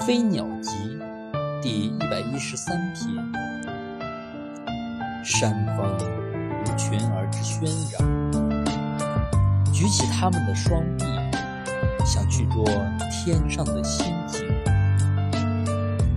飞鸟集第一百一十三篇。山峰无群而之喧嚷举起他们的双臂想去捉天上的星星